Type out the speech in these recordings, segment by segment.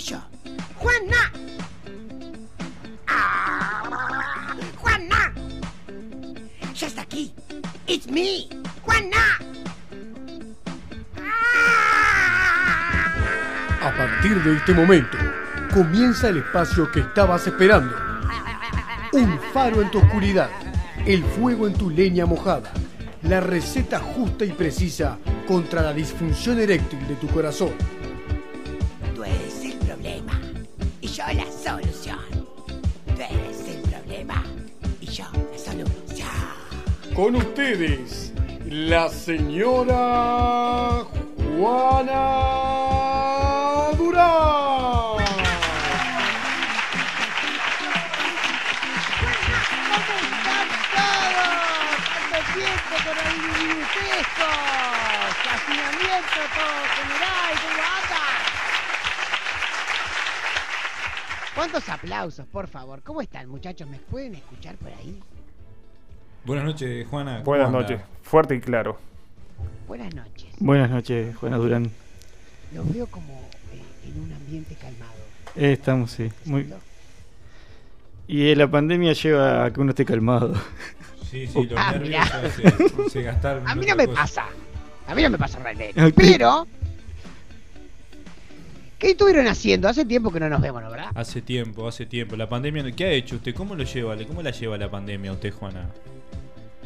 yo, Juana. Ah, Juana. Ya está aquí. It's me, Juana. A partir de este momento, comienza el espacio que estabas esperando. Un faro en tu oscuridad, el fuego en tu leña mojada, la receta justa y precisa contra la disfunción eréctil de tu corazón. Con ustedes, la señora Juana Durán. Tiempo con el bibliotecos, hacinamiento todo general, ¿cómo anda? ¿Cuántos aplausos, por favor? ¿Cómo están, muchachos? ¿Me pueden escuchar por ahí? Buenas noches, Juana. ¿cómo Buenas anda? noches, fuerte y claro. Buenas noches. Buenas noches, Juana Durán. Los veo como eh, en un ambiente calmado. Eh, estamos, sí. Muy... ¿no? Y eh, la pandemia lleva a que uno esté calmado. Sí, sí, los Ah, nervios se, se gastaron. A mí no me cosa. pasa. A mí no me pasa realmente. Pero... ¿Qué estuvieron haciendo? Hace tiempo que no nos vemos, ¿no, verdad? Hace tiempo, hace tiempo. La pandemia, ¿qué ha hecho usted? ¿Cómo lo lleva? ¿Cómo la lleva la pandemia usted, Juana?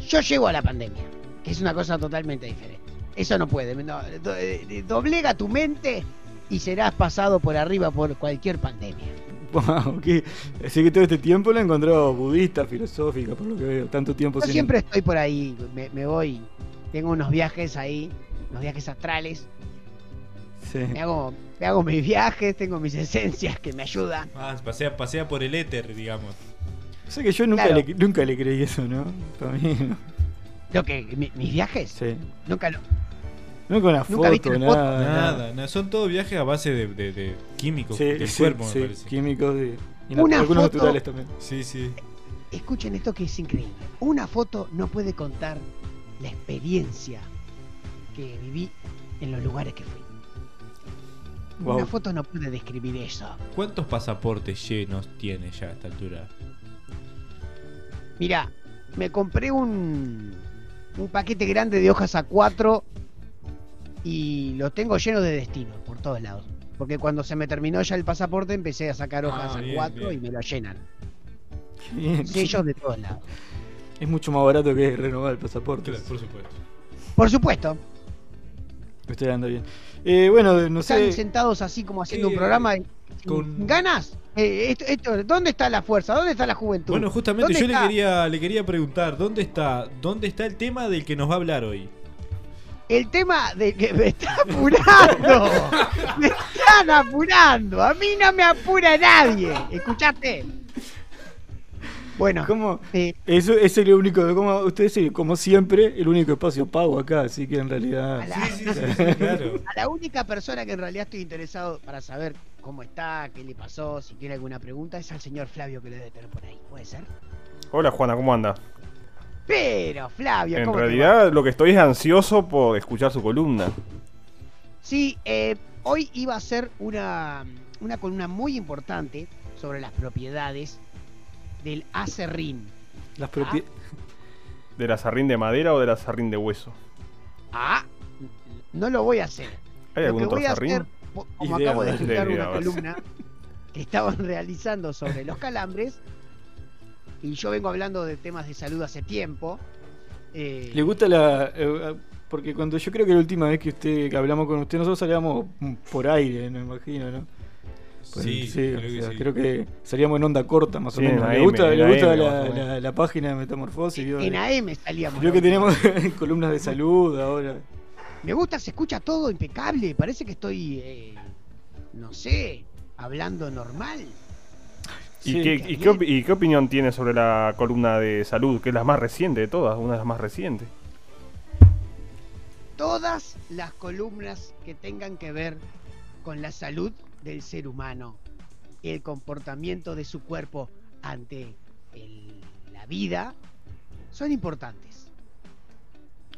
Yo llego a la pandemia, que es una cosa totalmente diferente. Eso no puede. no, do- eh, doblega tu mente y serás pasado por arriba por cualquier pandemia. Wow, ¿qué? Así que todo este tiempo la he encontrado budista, filosófica, por lo que veo. Tanto tiempo Yo sin- siempre estoy por ahí, me, me voy, tengo unos viajes ahí, unos viajes astrales, Sí. me hago, me hago mis viajes, tengo mis esencias que me ayudan. Ah, pasea, pasea por el éter, digamos. O sea que yo nunca, Claro. le, nunca le creí eso, ¿no? Para mí, no. Lo que, mi- mis viajes, Sí. nunca lo... Nunca una Nunca viste foto, una foto. nada. Nada, nada. Son todos viajes a base de, de- de químicos Sí, del sí, cuerpo, sí, me parece. químicos y, Una algunos foto- naturales también. Sí, sí. Escuchen esto que es increíble. Una foto no puede contar la experiencia que viví en los lugares que fui. Wow. Una foto no puede describir eso. ¿Cuántos pasaportes llenos tiene ya a esta altura? Mira, me compré un, un paquete grande de hojas A4 y lo tengo lleno de destinos por todos lados. Porque cuando se me terminó ya el pasaporte empecé a sacar hojas Ah, bien, A4 bien. y me lo llenan. Bien. Sellos de todos lados. Es mucho más barato que renovar el pasaporte. Claro, por supuesto. Por supuesto, Me estoy dando bien. Eh, bueno, no están sé. sentados así como haciendo Eh, un programa y- con- ¿Ganas? Eh, esto- esto- ¿Dónde está la fuerza? ¿Dónde está la juventud? Bueno, justamente ¿Dónde yo le quería, le quería preguntar, ¿dónde está, ¿dónde está el tema del que nos va a hablar hoy? El tema de que me está apurando. me están apurando. A mí no me apura nadie. ¿Escuchaste? Bueno, ¿Cómo? eh, Eso es el único, como ustedes como siempre, el único espacio pago acá, así que en realidad. a, la, Sí, sí, sí, sí, claro. a la única persona que en realidad estoy interesado para saber cómo está, qué le pasó, si tiene alguna pregunta, es al señor Flavio que le debe tener por ahí. ¿Puede ser? Hola Juana, ¿cómo anda? Pero, Flavio, En ¿cómo te va? realidad lo que estoy es ansioso por escuchar su columna. Sí, eh, hoy iba a ser una, una columna muy importante sobre las propiedades del acerrín. Las propie- ¿De la sarrín de madera o de la sarrín de hueso? Ah, no lo voy a hacer. ¿Hay Lo algún que otro voy como acabo de idea, una columna que estaban realizando sobre los calambres, y yo vengo hablando de temas de salud hace tiempo. eh, ¿Le gusta la.? eh, porque cuando yo creo que la última vez que usted que hablamos con usted, nosotros salíamos por aire, no me imagino, ¿no? Pues, Sí, creo, que sí. creo que salíamos en onda corta, más o Sí, en menos. ¿Le AM, gusta, en le gusta AM, la, la- la página de Metamorfosis? vio? en AM salíamos. Creo que tenemos columnas de salud ahora. Me gusta, se escucha todo impecable. Parece que estoy, eh, no sé, hablando normal. ¿Y, Sí. qué, y, qué, opi- y qué opinión tiene sobre la columna de salud, que es la más reciente de todas, una de las más recientes? Todas las columnas que tengan que ver con la salud del ser humano, el comportamiento de su cuerpo ante el- la vida, son importantes.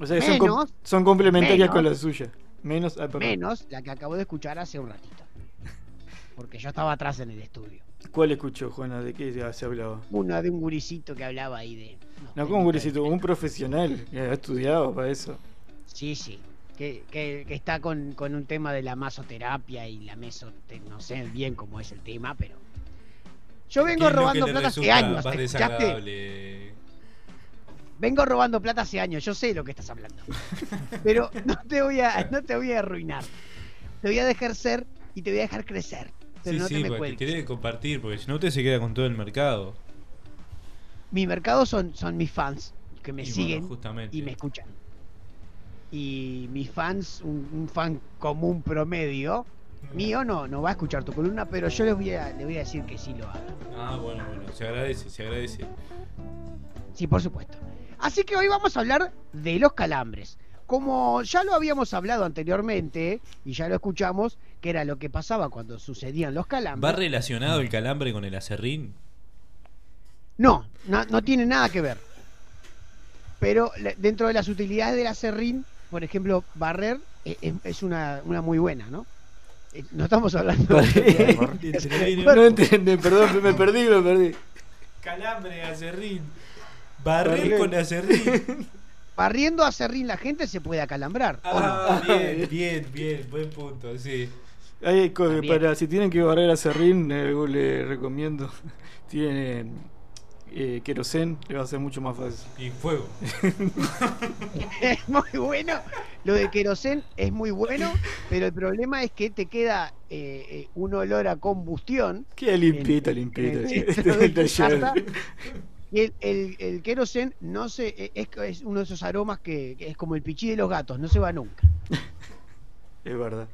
O sea, son, com- Menos- son complementarias menos- con la suya. Menos. ah. Menos la que acabo de escuchar hace un ratito. porque yo estaba atrás en el estudio. ¿Cuál escuchó, Juana? ¿De qué ya se hablaba? Una de un gurisito que hablaba ahí de. No, como un gurisito, un profesional que ha estudiado para eso. Sí, sí. Que, que- que está con, con un tema de la masoterapia y la mesoterapia. No sé bien cómo es el tema, pero. Yo ¿Qué vengo robando plata hace años. Más ¿te escuchaste? desagradable. Vengo robando plata hace años, yo sé lo que estás hablando. Pero no te voy a, no te voy a arruinar. Te voy a dejar ser y te voy a dejar crecer. Pero Sí, no sí, te me porque tiene que compartir, porque si no usted se queda con todo el mercado. Mi mercado son, son mis fans que me Y siguen y me escuchan. Y mis fans, un, un fan común promedio, mío no, no va a escuchar tu columna, pero yo les voy a, le voy a decir que sí lo haga. Ah, bueno, bueno, se agradece, se agradece. Sí, por supuesto. Así que hoy vamos a hablar de los calambres. Como ya lo habíamos hablado anteriormente y ya lo escuchamos, que era lo que pasaba cuando sucedían los ¿Va calambres. relacionado el calambre con el acerrín? No, no, no tiene nada que ver. Pero dentro de las utilidades del acerrín, por ejemplo, barrer eh, es, es una, una muy buena, ¿no? Eh, No estamos hablando de... No entendí, perdón, me perdí, me perdí. Calambre, acerrín. Barrer Barrer. con acerrín. Barriendo acerrín la gente se puede acalambrar. Ah, bien, bien, bien, buen punto, sí. Hay para si tienen que barrer a Serrín, eh, yo le recomiendo. Tienen eh, querosén, le va a ser mucho más fácil. Y fuego. Es muy bueno. Lo de querosén es muy bueno, pero el problema es que te queda eh, eh, un olor a combustión. Queda limpita, limpita. Y el, el, el querosén no se, eh, es, es uno de esos aromas que, que es como el pichí de los gatos, no se va nunca. Es verdad.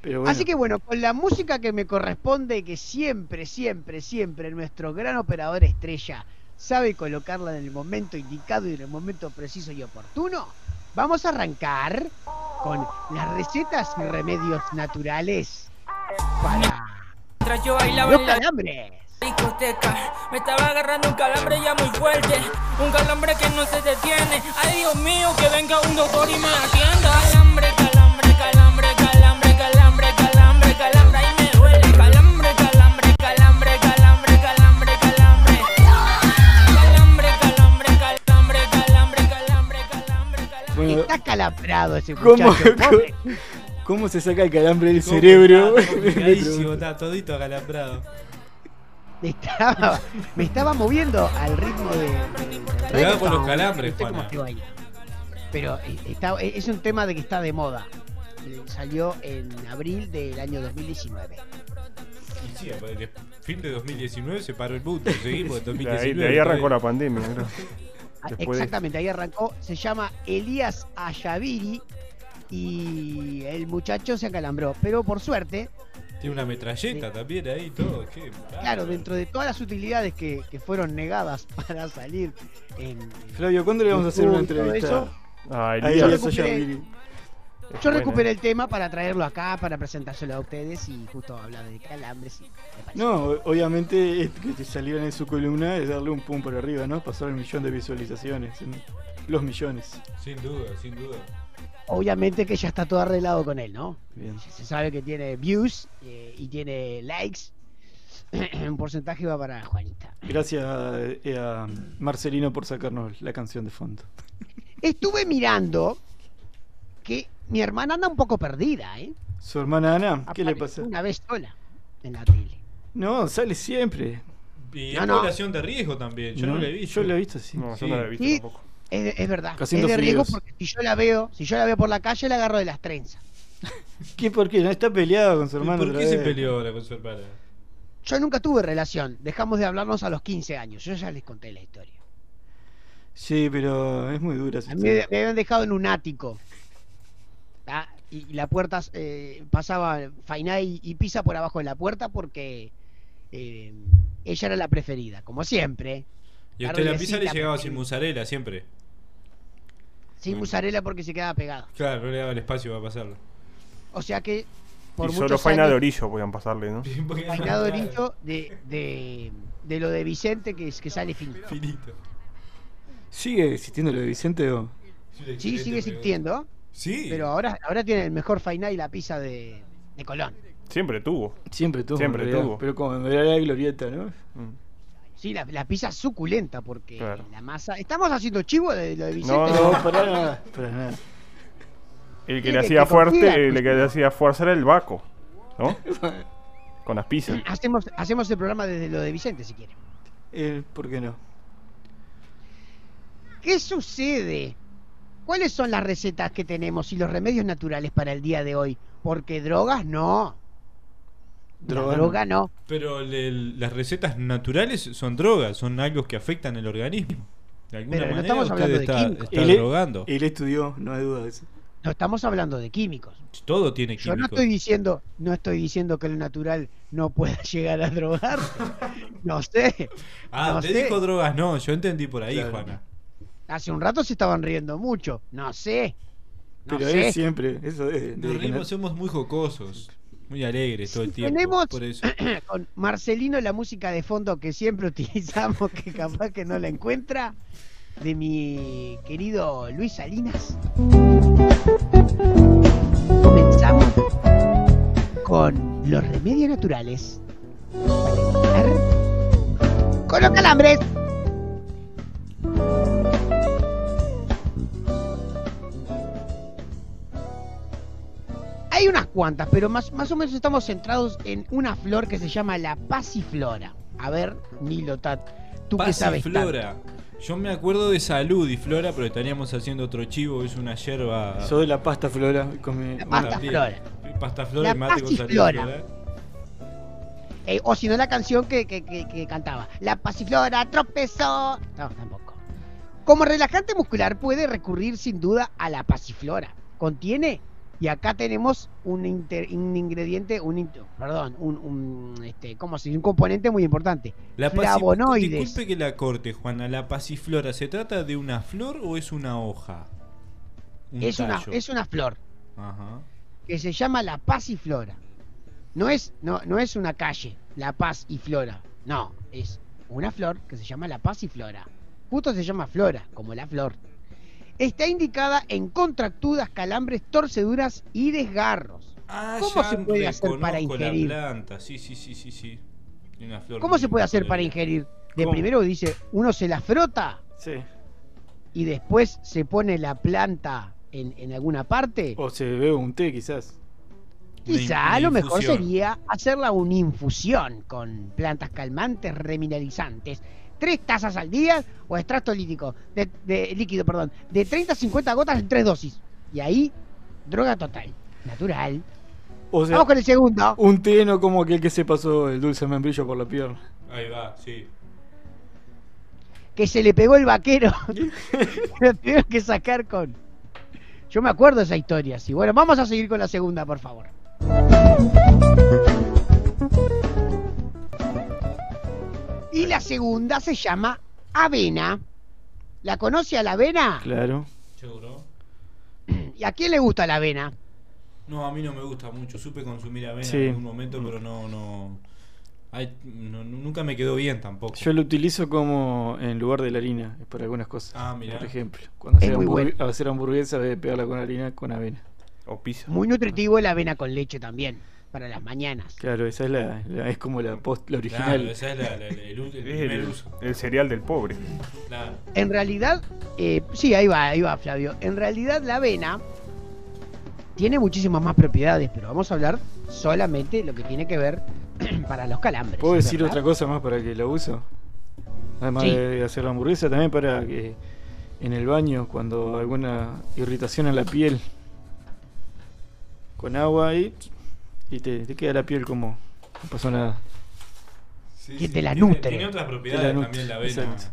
Pero bueno, Así que bueno, con la música que me corresponde, que siempre, siempre, siempre nuestro gran operador estrella sabe colocarla en el momento indicado y en el momento preciso y oportuno, vamos a arrancar con las recetas y remedios naturales para Mientras yo bailaba los calambres. Discoteca, me estaba agarrando un calambre ya muy fuerte. Un calambre que no se detiene. Ay, Dios mío, que venga un doctor y me atienda. Calambre, calambre, calambre, calambre, calambre, calambre, calambre. Ay, me duele. Calambre, calambre, calambre, calambre, calambre, calambre. Calambre, calambre, calambre, calambre, calambre, calambre, Está calambrado ese ¿Cómo? muchacho. ¿cómo se saca el calambre del cerebro? Está todito acalambrado. Me estaba, me estaba moviendo al ritmo de. Cuidado con los calambres, No Juana. Pero eh, está, eh, es un tema de que está de moda. Eh, Salió en abril del año 2019. Y sí, fin de 2019 se paró el mundo. Seguimos en De 2019. ahí, de ahí arrancó la pandemia, creo. Ah, Después Exactamente, ahí arrancó. Se llama Elías Ayaviri y el muchacho se acalambró. Pero por suerte, Tiene una metralleta también ahí, todo. Qué claro, dentro de todas las utilidades que, que fueron negadas para salir en. Flavio, ¿cuándo le vamos a hacer una entrevista? Ah, Ahí. Yo recuperé- Yo recuperé el tema para traerlo acá, para presentárselo a ustedes y justo hablar de calambres. Y. No, obviamente que te salieran en su columna es darle un pum por arriba, ¿no? Pasar el millón de visualizaciones. Los millones. Sin duda, sin duda. Obviamente que ya está todo arreglado con él, ¿no? Bien. Se sabe que tiene views eh, y tiene likes. Un porcentaje va para Juanita. Gracias eh, a Marcelino por sacarnos la canción de fondo. Estuve mirando que mi hermana anda un poco perdida, ¿eh? Su hermana Ana, ¿qué le pasa? Una vez sola en la tele. No, sale siempre. Y No, es no. población de riesgo también. Yo no, la he visto. Yo la he visto, sí. No, Sí. yo no la he visto Sí. tampoco. Es, es verdad. Es de riesgo porque si yo la veo, si yo la veo por la calle, la agarro de las trenzas. ¿Qué? ¿Por qué? ¿No está peleado con su ¿Y hermano? ¿Por qué se peleó ahora con su hermana? Yo nunca tuve relación. Dejamos de hablarnos a los 15 años. Yo ya les conté la historia. Sí, pero es muy dura. esa A mí me, historia. me habían dejado en un ático. Ah, Y, y la puerta eh, pasaba Fainá y, y Pisa por abajo de la puerta porque eh, ella era la preferida, como siempre. Y a usted la pizza le llegaba sin mozzarella siempre. Sin musarela porque se quedaba pegada. Claro, no le daba el espacio para pasarlo. O sea que por y solo faina de orillo podían pasarle, ¿no? Fainá de Orillo de, de, de lo de Vicente que, es- que sale finito. Finito. ¿Sigue existiendo lo de Vicente o...? Sí, sigue existiendo, Sí. pero ahora, ahora tiene el mejor Fainá y la pizza de, de Colón. Siempre tuvo. Siempre tuvo. Siempre tuvo. Pero como en realidad glorieta, ¿no? Mm. Sí, la, la pizza suculenta porque Claro. la masa. Estamos haciendo chivo de lo de Vicente. No, No, no. para nada. Para nada. El que le hacía que fuerte, el que le hacía fuerza era el Baco, ¿no? Con las pizzas. Hacemos, hacemos el programa desde lo de Vicente si quieren. Eh, ¿Por qué no? ¿Qué sucede? ¿Cuáles son las recetas que tenemos y los remedios naturales para el día de hoy? Porque drogas no. La Droga no. droga no. Pero le- las recetas naturales son drogas, son algo que afectan el organismo. De alguna Pero no manera estamos usted hablando de está, químicos. está Él, drogando. él estudió, no hay duda de eso. No estamos hablando de químicos. Todo tiene Yo no químicos. estoy diciendo, no estoy diciendo que lo natural no pueda llegar a drogar. No sé. Ah, no te sé. dijo drogas, no, yo entendí por ahí, Claro. Juana. Hace un rato se estaban riendo mucho. No sé. No Pero sé. es siempre, eso es. Nos rimos, somos muy jocosos, muy alegres todo el tiempo. Tenemos- Por eso. Con Marcelino la música de fondo que siempre utilizamos, que capaz que no la encuentra, de mi querido Luis Salinas. Comenzamos con los remedios naturales para evitar con los calambres. Hay unas cuantas, pero más, más o menos estamos centrados en una flor que se llama la pasiflora. A ver, Nilo Tat, tú que sabes. Pasiflora. Yo me acuerdo de salud y flora, pero estaríamos haciendo otro chivo, es una yerba. Sos de la pasta flora. come- La pasta flora. Pasta flora La y mate con salud flora. Eh, o si no, la canción que, que- que- que cantaba. La pasiflora tropezó. No, tampoco. Como relajante muscular puede recurrir sin duda a la pasiflora. Contiene, y acá tenemos un, inter- un ingrediente, un, perdón, un, un, este, ¿cómo se dice? Un componente muy importante. La Flavonoides. Disculpe que la corte, Juana. ¿La pasiflora se trata de una flor o es una hoja? Un Es una, es una flor Ajá. que se llama la pasiflora. No es, no, no es una calle, la paz y flora. No, es una flor que se llama la pasiflora. Justo se llama flora, como la flor. Está indicada en contracturas, calambres, torceduras y desgarros. Ah, ¿Cómo ya se puede hacer para la ingerir? planta. Sí, sí, sí, sí, sí. Tiene una flor ¿Cómo se puede hacer para ingerir? De ¿Cómo? primero dice, uno se la frota Sí. y después se pone la planta en, en alguna parte. O se bebe un té, quizás. Quizá una lo mejor sería hacerla una infusión con plantas calmantes, remineralizantes. Tres tazas al día o extracto líquido, de, de- líquido, perdón, de 30 a 50 gotas en tres dosis. Y ahí, droga total, natural. O sea, Vamos con el segundo. un té no como aquel que se pasó el dulce membrillo por la pierna. Ahí va, sí. que se le pegó el vaquero. Lo tuvieron que sacar con. Yo me acuerdo de esa historia, sí. Bueno, vamos a seguir con la segunda, por favor. Y la segunda se llama avena. ¿La conoce a la avena? Claro. ¿Seguro? ¿Y a quién le gusta la avena? No, a mí no me gusta mucho. Supe consumir avena Sí. en algún momento, pero no, no, ay, no- Nunca me quedó bien tampoco. Yo lo utilizo como en lugar de la harina, para algunas cosas. Ah, mirá. Por ejemplo, cuando Es hacer, hamburg- bueno. hacer hamburguesa, de pegarla con harina con avena. O pizza. Muy nutritivo la avena con leche también, para las mañanas. Claro, esa es la, la- es como la post, la original. Claro, esa es la, la- el, u- el el, uso. el cereal del pobre. Claro. En realidad, eh, sí, ahí va, ahí va Flavio. En realidad la avena tiene muchísimas más propiedades, pero vamos a hablar solamente lo que tiene que ver para los calambres. ¿Puedo decir ¿verdad? otra cosa más para que la uso? Además Sí. de hacer la hamburguesa, también para que en el baño, cuando alguna irritación en la piel, con agua ahí, y te, te queda la piel como no pasó nada. Sí, Que sí, te la tiene- nutre. Tiene otras propiedades la nutre, también la avena. exacto.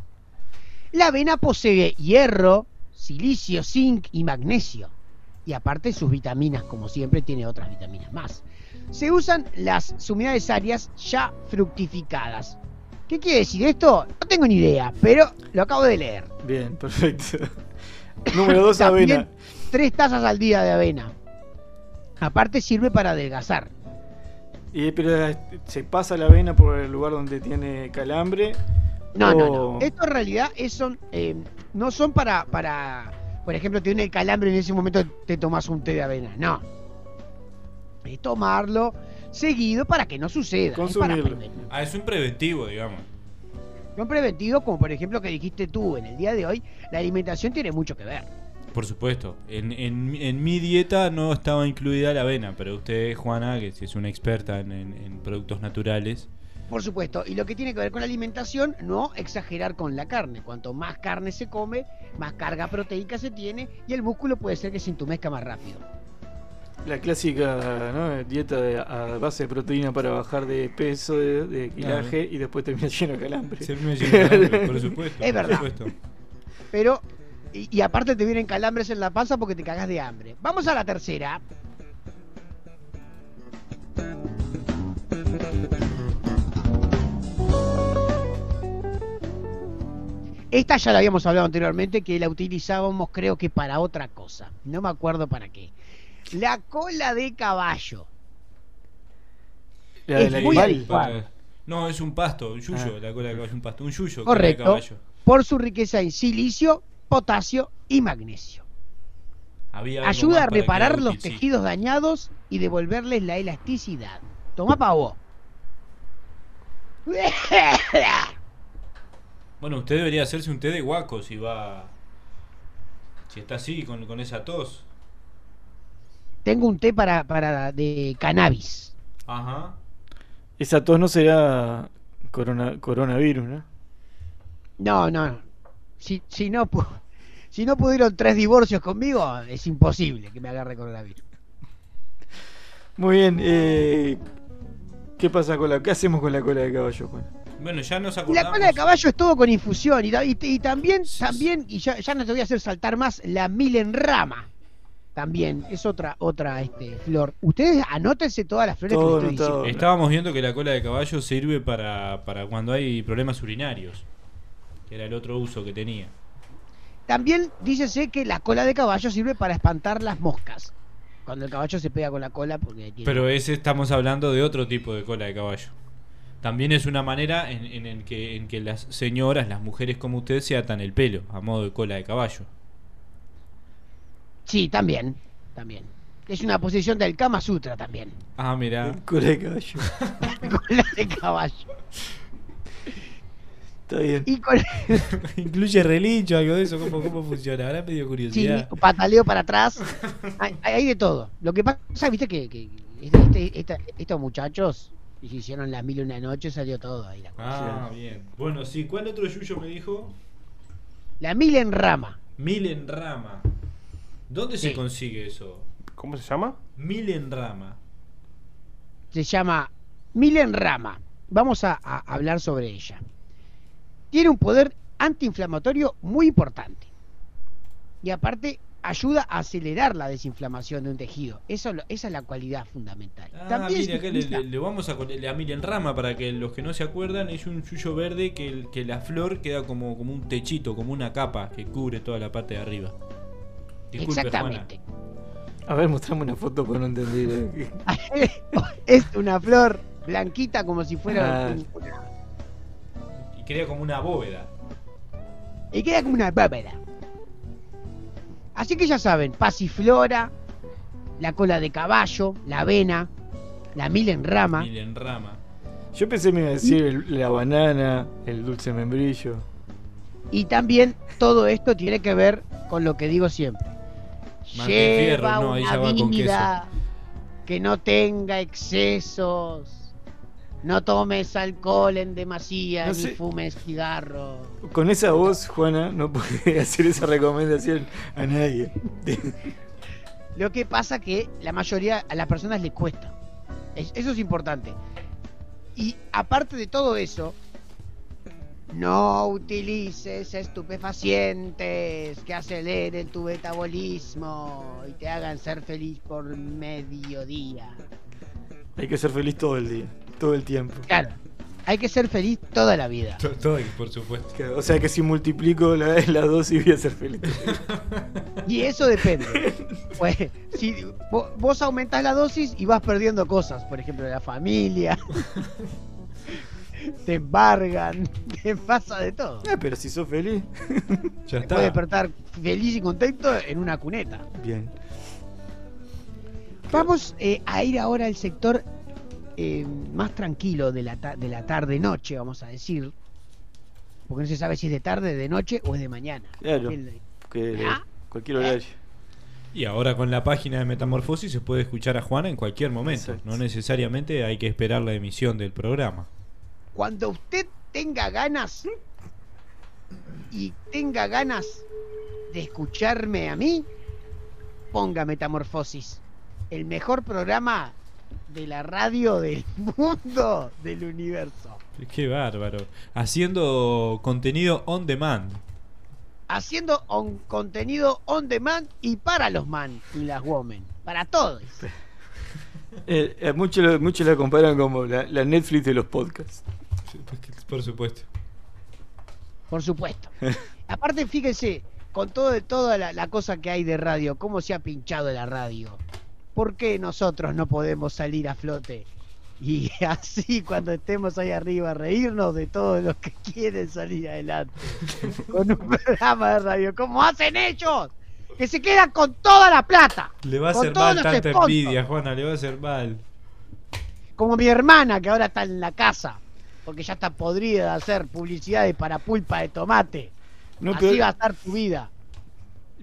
La avena posee hierro, silicio, zinc y magnesio. Y aparte sus vitaminas, como siempre, tiene otras vitaminas más. Se usan las sumidades áreas ya fructificadas. ¿Qué quiere decir esto? No tengo ni idea, pero lo acabo de leer. Bien, perfecto. Número dos, También avena. Tres tazas al día de avena. Aparte sirve para adelgazar. Y, pero eh, se pasa la avena por el lugar donde tiene calambre. No, no, o- no. Esto en realidad es son, eh, no son para, para, por ejemplo, tiene el calambre y en ese momento te tomas un té de avena. No. Es tomarlo seguido para que no suceda. es Consumirlo. prevenir. Ah, es un preventivo, digamos. Son preventivos, como por ejemplo que dijiste tú en el día de hoy, la alimentación tiene mucho que ver. Por supuesto. En, en- en mi dieta no estaba incluida la avena, pero usted, Juana, que si es una experta en, en- en productos naturales. Por supuesto, y lo que tiene que ver con la alimentación, no exagerar con la carne. Cuanto más carne se come, más carga proteica se tiene y el músculo puede ser que se entumezca más rápido. La clásica ¿no? dieta de- a base de proteína para bajar de peso, de, de kilaje y después termina lleno de calambre. Se me llena de hambre, por supuesto. Es por verdad. supuesto. Pero, y, y aparte te vienen calambres en la panza porque te cagas de hambre. Vamos a la tercera. Esta ya la habíamos hablado anteriormente, que la utilizábamos creo que para otra cosa. No me acuerdo para qué. La cola de caballo. La Es del muy animal. No, es un pasto, un yuyo, Ah. la cola de caballo, un pasto, un yuyo, cola de Correcto. caballo. Por su riqueza en silicio, potasio y magnesio. Ayuda a reparar los útil, sí. tejidos dañados y devolverles la elasticidad. Toma pa' vos. Bueno, usted debería hacerse un té de guaco si va. Si está así, con, con esa tos. Tengo un té para, para de cannabis. Ajá. Esa tos no será corona, coronavirus, ¿no? No, no. Si, si no pu- si no pudieron tres divorcios conmigo, es imposible que me agarre coronavirus. Muy bien. Eh, ¿Qué pasa con la, qué hacemos con la cola de caballo, Juan? Bueno, ya nos acordamos. la cola de caballo es todo con infusión. Y, ta- y- y también, también, y ya, ya no te voy a hacer saltar más, la milenrama. También es otra, otra este, flor. Ustedes anótense todas las flores Todo que les estoy diciendo. Estábamos viendo que la cola de caballo sirve para, para cuando hay problemas urinarios. Que era el otro uso que tenía. También dícese que la cola de caballo sirve para espantar las moscas. Cuando el caballo se pega con la cola porque tiene- Pero ese estamos hablando de otro tipo de cola de caballo. También es una manera en, en el que, en que las señoras, las mujeres como usted, se atan el pelo a modo de cola de caballo. Sí, también, también. Es una posición del Kama Sutra también. Ah, mira. Cola de caballo. Cola de caballo. Está bien. Y con Incluye relincho, algo de eso. ¿Cómo, cómo funciona? Ahora me dio sí, curiosidad. pataleo para atrás. Hay, hay de todo. Lo que pasa, viste que, que este- este- esta- estos muchachos hicieron las mil y una noche, salió todo ahí. La. Ah, bien. Bueno, sí. ¿Cuál otro yuyo me dijo? la mil en rama. Mil en rama. ¿Dónde se Sí. consigue eso? ¿Cómo se llama? Mil en rama. se llama Milen Rama. Vamos a, a hablar sobre ella. Tiene un poder antiinflamatorio muy importante. Y aparte ayuda a acelerar la desinflamación de un tejido. Eso, lo- esa es la cualidad fundamental. Ah, También acá le, le- le vamos a a en rama para que los que no se acuerdan, es un yuyo verde que, el- que la flor queda como, como un techito, como una capa que cubre toda la parte de arriba. Disculpe, Exactamente. A ver, mostrame una foto para no entender. eh. es una flor blanquita como si fuera Ah. un- una- Queda como una bóveda. y queda como una bóveda. Así que ya saben, pasiflora, la cola de caballo, la avena, la milen rama. Mil en rama. Yo pensé me iba a decir la banana, el dulce membrillo. Y también todo esto tiene que ver con lo que digo siempre. Martín Fierro, Lleva no, una vida que no tenga excesos. No tomes alcohol en demasía, No ni fumes cigarro. Con esa voz, Juana, no puede hacer esa recomendación a nadie. Lo que pasa que la mayoría a las personas les cuesta. Es- eso es importante. Y aparte de todo eso, no utilices estupefacientes que aceleren tu metabolismo y te hagan ser feliz por mediodía. Hay que ser feliz todo el día, todo el tiempo. Claro, hay que ser feliz toda la vida. Todo, por supuesto. O sea que si multiplico la, la dosis voy a ser feliz. Y eso depende. Pues, si vo- vos aumentás la dosis y vas perdiendo cosas, por ejemplo, la familia. te embargan, te pasa de todo. Ah, pero si sos feliz. Ya Te puedes despertar feliz y contento en una cuneta. Bien. Vamos eh, a ir ahora al sector eh, más tranquilo de la, ta- de la tarde-noche, vamos a decir. Porque no se sabe si es de tarde, de noche o es de mañana. Claro. El- Que ¿Ah? cualquier horario. Y ahora con la página de Metamorfosis se puede escuchar a Juana en cualquier momento. Exacto. No necesariamente hay que esperar la emisión del programa. Cuando usted tenga ganas y tenga ganas de escucharme a mí, ponga Metamorfosis, el mejor programa de la radio del mundo, del universo. Qué bárbaro. Haciendo contenido on demand. Haciendo on- contenido on demand y para los man y las women, para todos. Eh, eh, muchos lo- muchos la comparan como la, la Netflix de los podcasts. Por supuesto. Por supuesto. Aparte, fíjense, con todo, toda la, la cosa que hay de radio, cómo se ha pinchado la radio. ¿Por qué nosotros no podemos salir a flote? Y así cuando estemos ahí arriba, reírnos de todos los que quieren salir adelante. Con un programa de radio. ¿Cómo hacen ellos? Que se quedan con toda la plata. Le va a hacer mal tanta envidia, Juana, le va a hacer mal. Como mi hermana que ahora está en la casa. Porque ya está podrida de hacer publicidades para pulpa de tomate. No, Así pero, va a estar tu vida.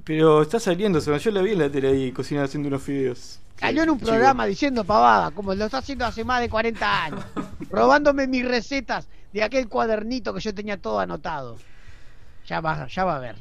Pero está saliendo, se me- yo la vi en la tele ahí cocinando haciendo unos fideos. Cayó en un programa diciendo pavada, como lo está haciendo hace más de 40 años, robándome mis recetas de aquel cuadernito que yo tenía todo anotado. Ya va, ya va a ver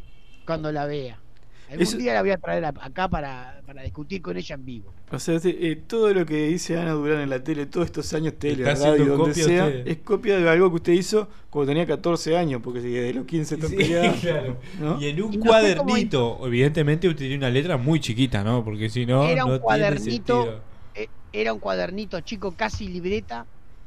cuando la vea. Algún Eso- día la voy a traer acá para, para discutir con ella en vivo. O sea, eh, todo lo que dice Ana Durán en la tele, todos estos años tele, Está haciendo radio, donde copia sea, usted. es copia de algo que usted hizo cuando tenía 14 años, porque si de los 15 está Sí, peleado, claro. ¿no? Y en un Y no fue como cuadernito, evidentemente usted tiene una letra muy chiquita, ¿no? Porque si no, Era un no tiene cuadernito. sentido. Eh, Era un cuadernito chico, casi libreta,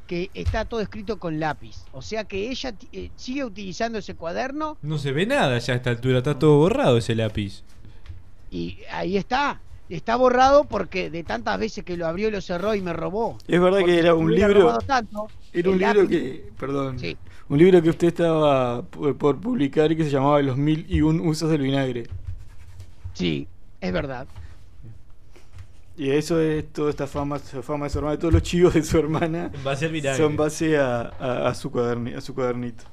que está todo escrito con lápiz. O sea que ella eh, sigue utilizando ese cuaderno No se ve nada ya a esta altura, está todo borrado ese lápiz. y ahí está. Está borrado porque de tantas veces que lo abrió, lo cerró y me robó. Es verdad Porque que era un libro, robado tanto, era un libro lápiz- que, perdón, Sí. un libro que usted estaba por, por publicar y que se llamaba Los mil y un usos del vinagre. Sí, es verdad. Y eso es toda esta fama, fama de su hermana, todos los chivos de su hermana Va a ser vinagre. son base a, a- a su cuaderni- a su cuadernito.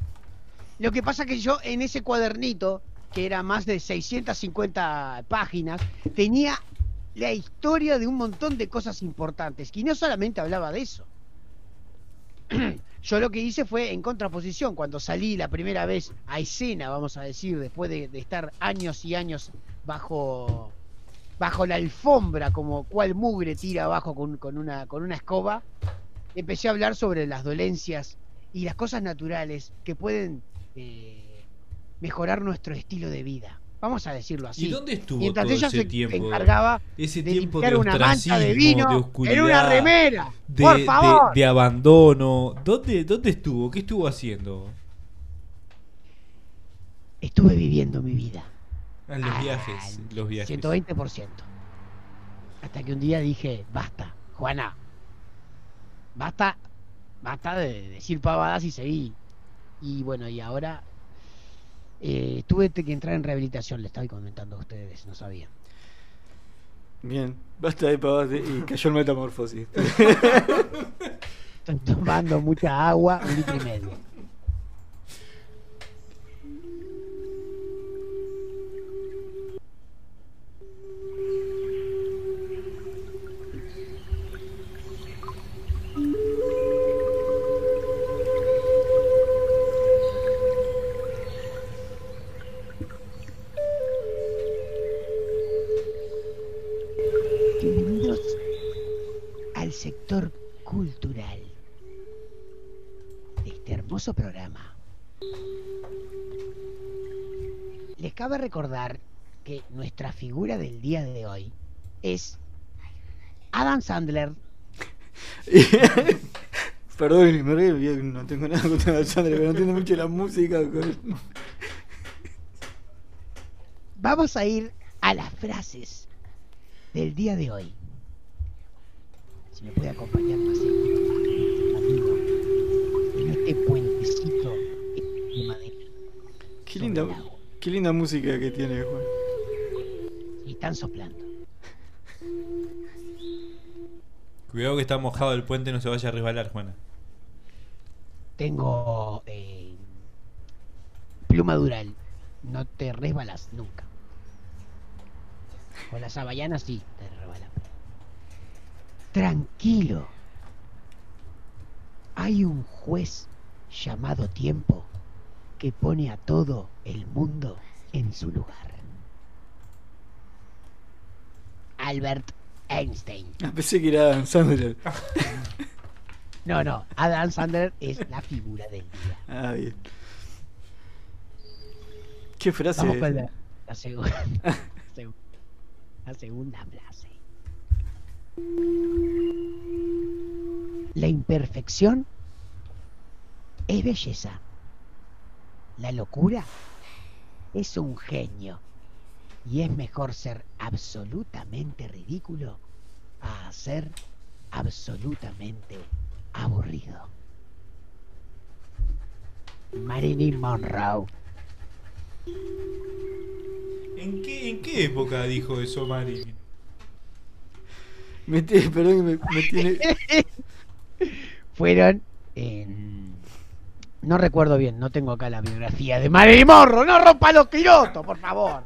Lo que pasa que yo en ese cuadernito, que era más de 650 páginas, tenía la historia de un montón de cosas importantes. Y no solamente hablaba de eso. Yo lo que hice fue en contraposición, cuando salí la primera vez a escena, vamos a decir, después de, de estar años y años bajo bajo la alfombra, como cual mugre tira abajo con, con una, con una escoba, empecé a hablar sobre las dolencias y las cosas naturales que pueden eh, mejorar nuestro estilo de vida. Vamos a decirlo así. ¿Y dónde estuvo Mientras todo ella ese se tiempo? encargaba ese de tiempo de una de vino de oscuridad, en una remera. de, por de- favor. de abandono. ¿Dónde, ¿Dónde estuvo? ¿Qué estuvo haciendo? Estuve viviendo mi vida. Ah, los viajes, los viajes. 120%. Hasta que un día dije, basta, Juana. Basta, basta de decir pavadas y seguí. Y bueno, y ahora eh, tuve que entrar en rehabilitación, le estaba comentando a ustedes, no sabían. Bien, basta de pavadas y cayó el metamorfosis. Estoy tomando mucha agua, un litro y medio. Programa. Les cabe recordar que nuestra figura del día de hoy es Adam Sandler, Perdón, me río, no tengo nada contra Alexandre, pero no entiendo mucho la música. Vamos a ir a las frases del día de hoy. Si me puede acompañar más linda, qué linda música que tiene, Juan. Y están soplando. Cuidado que está mojado el puente, no se vaya a resbalar, Juana. Tengo eh, pluma dural. No te resbalas nunca. Con las sabayanas sí te resbalas. Tranquilo. Hay un juez llamado tiempo que pone a todo el mundo en su lugar. Albert Einstein. Ah, pensé que era Adam Sandler. No, no, Adam Sandler es la figura del día. Ah, bien. ¿Qué frase? Vamos con la, la segunda. seg- la segunda frase. La imperfección es belleza. La locura es un genio. Y es mejor ser absolutamente ridículo a ser absolutamente aburrido. Marilyn Monroe. ¿En qué, ¿En qué época dijo eso Marilyn? Me tiene- perdón, me, me tiene. fueron en... No recuerdo bien, no tengo acá la biografía de Marilyn Monroe. No rompa los pilotos, por favor.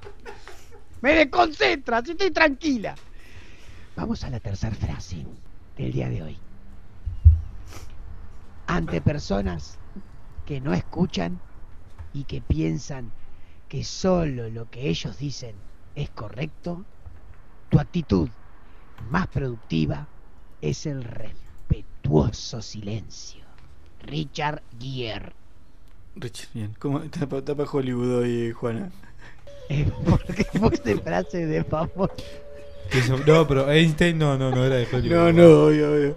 Me desconcentra, si estoy tranquila. Vamos a la tercera frase del día de hoy. Ante personas que no escuchan y que piensan que solo lo que ellos dicen es correcto, tu actitud más productiva es el respetuoso silencio. Richard Gere. Richard, bien. ¿Cómo tapa, tapa Hollywood hoy, Juana? Porque puse frase de favor. No, pero Einstein no, no, no era de Hollywood. No, no, obvio, obvio.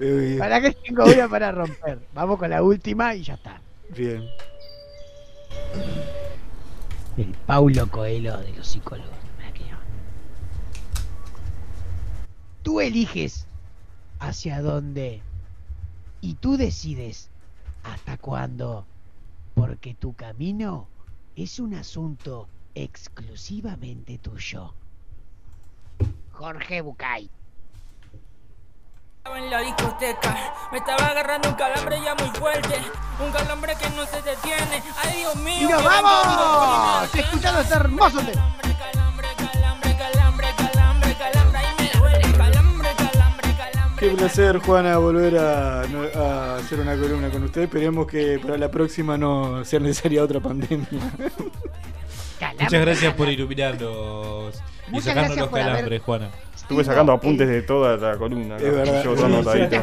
Obvio. ¿Para qué tengo una para romper? Vamos con la última y ya está. Bien. El Paulo Coelho de los psicólogos. Tú eliges hacia dónde y tú decides hasta cuándo, porque tu camino es un asunto exclusivamente tuyo. Jorge Bucay. Estaba en la discoteca, me estaba agarrando un calambre ya muy fuerte, un calambre que no se detiene. Ay Dios mío. ¡Y nos vamos! Escuchando este hermoso Qué placer, Juana, volver a, hacer una columna con usted. Esperemos que para la próxima no sea necesaria otra pandemia. Muchas gracias por iluminarnos y Muchas sacarnos los haber- calambres, Juana. Estuve sacando apuntes de toda la columna. Es verdad. Llevo todo anotadito.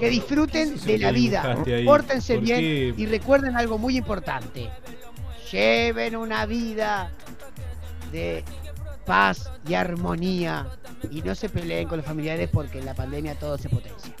Que disfruten ¿Qué es eso de la vida, pórtense ¿Por bien qué? y recuerden algo muy importante. Lleven una vida de paz y armonía y no se peleen con los familiares porque en la pandemia todo se potencia.